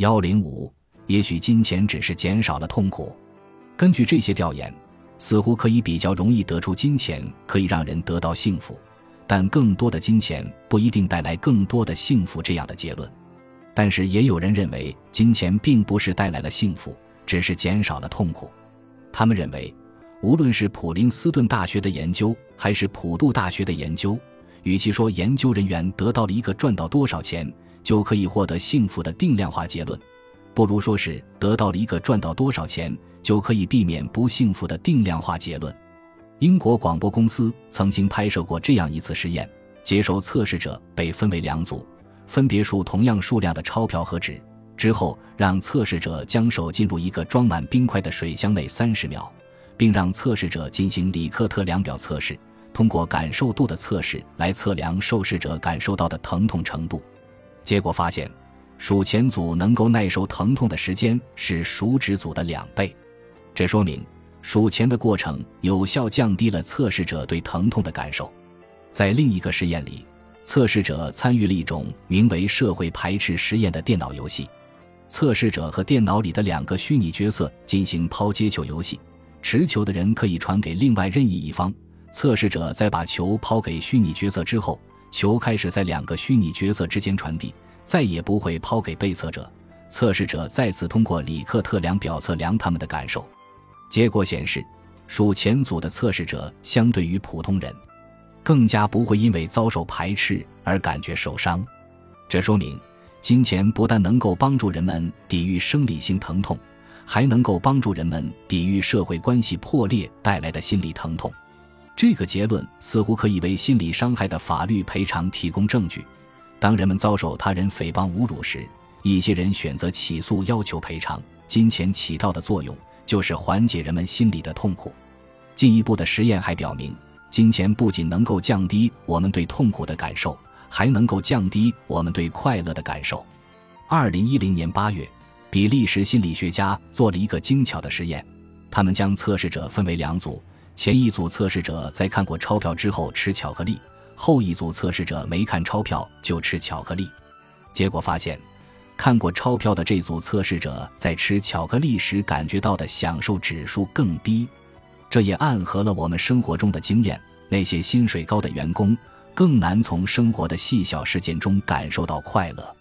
幺零五，也许金钱只是减少了痛苦。根据这些调研，似乎可以比较容易得出金钱可以让人得到幸福，但更多的金钱不一定带来更多的幸福这样的结论。但是也有人认为，金钱并不是带来了幸福，只是减少了痛苦。他们认为，无论是普林斯顿大学的研究，还是普渡大学的研究，与其说研究人员得到了一个赚到多少钱。就可以获得幸福的定量化结论，不如说是得到了一个赚到多少钱就可以避免不幸福的定量化结论。英国广播公司曾经拍摄过这样一次实验：接受测试者被分为两组，分别数同样数量的钞票和纸，之后让测试者将手进入一个装满冰块的水箱内三十秒，并让测试者进行里克特量表测试，通过感受度的测试来测量受试者感受到的疼痛程度。结果发现，数钱组能够耐受疼痛的时间是数纸组的两倍，这说明数钱的过程有效降低了测试者对疼痛的感受。在另一个实验里，测试者参与了一种名为“社会排斥实验”的电脑游戏，测试者和电脑里的两个虚拟角色进行抛接球游戏，持球的人可以传给另外任意一方，测试者在把球抛给虚拟角色之后。球开始在两个虚拟角色之间传递，再也不会抛给被测者。测试者再次通过里克特量表测量他们的感受。结果显示，数钱组的测试者相对于普通人，更加不会因为遭受排斥而感觉受伤。这说明，金钱不但能够帮助人们抵御生理性疼痛，还能够帮助人们抵御社会关系破裂带来的心理疼痛。这个结论似乎可以为心理伤害的法律赔偿提供证据。当人们遭受他人诽谤侮辱时，一些人选择起诉要求赔偿。金钱起到的作用就是缓解人们心里的痛苦。进一步的实验还表明，金钱不仅能够降低我们对痛苦的感受，还能够降低我们对快乐的感受。二零一零年八月，比利时心理学家做了一个精巧的实验，他们将测试者分为两组。前一组测试者在看过钞票之后吃巧克力，后一组测试者没看钞票就吃巧克力。结果发现，看过钞票的这组测试者在吃巧克力时感觉到的享受指数更低。这也暗合了我们生活中的经验：那些薪水高的员工更难从生活的细小事件中感受到快乐。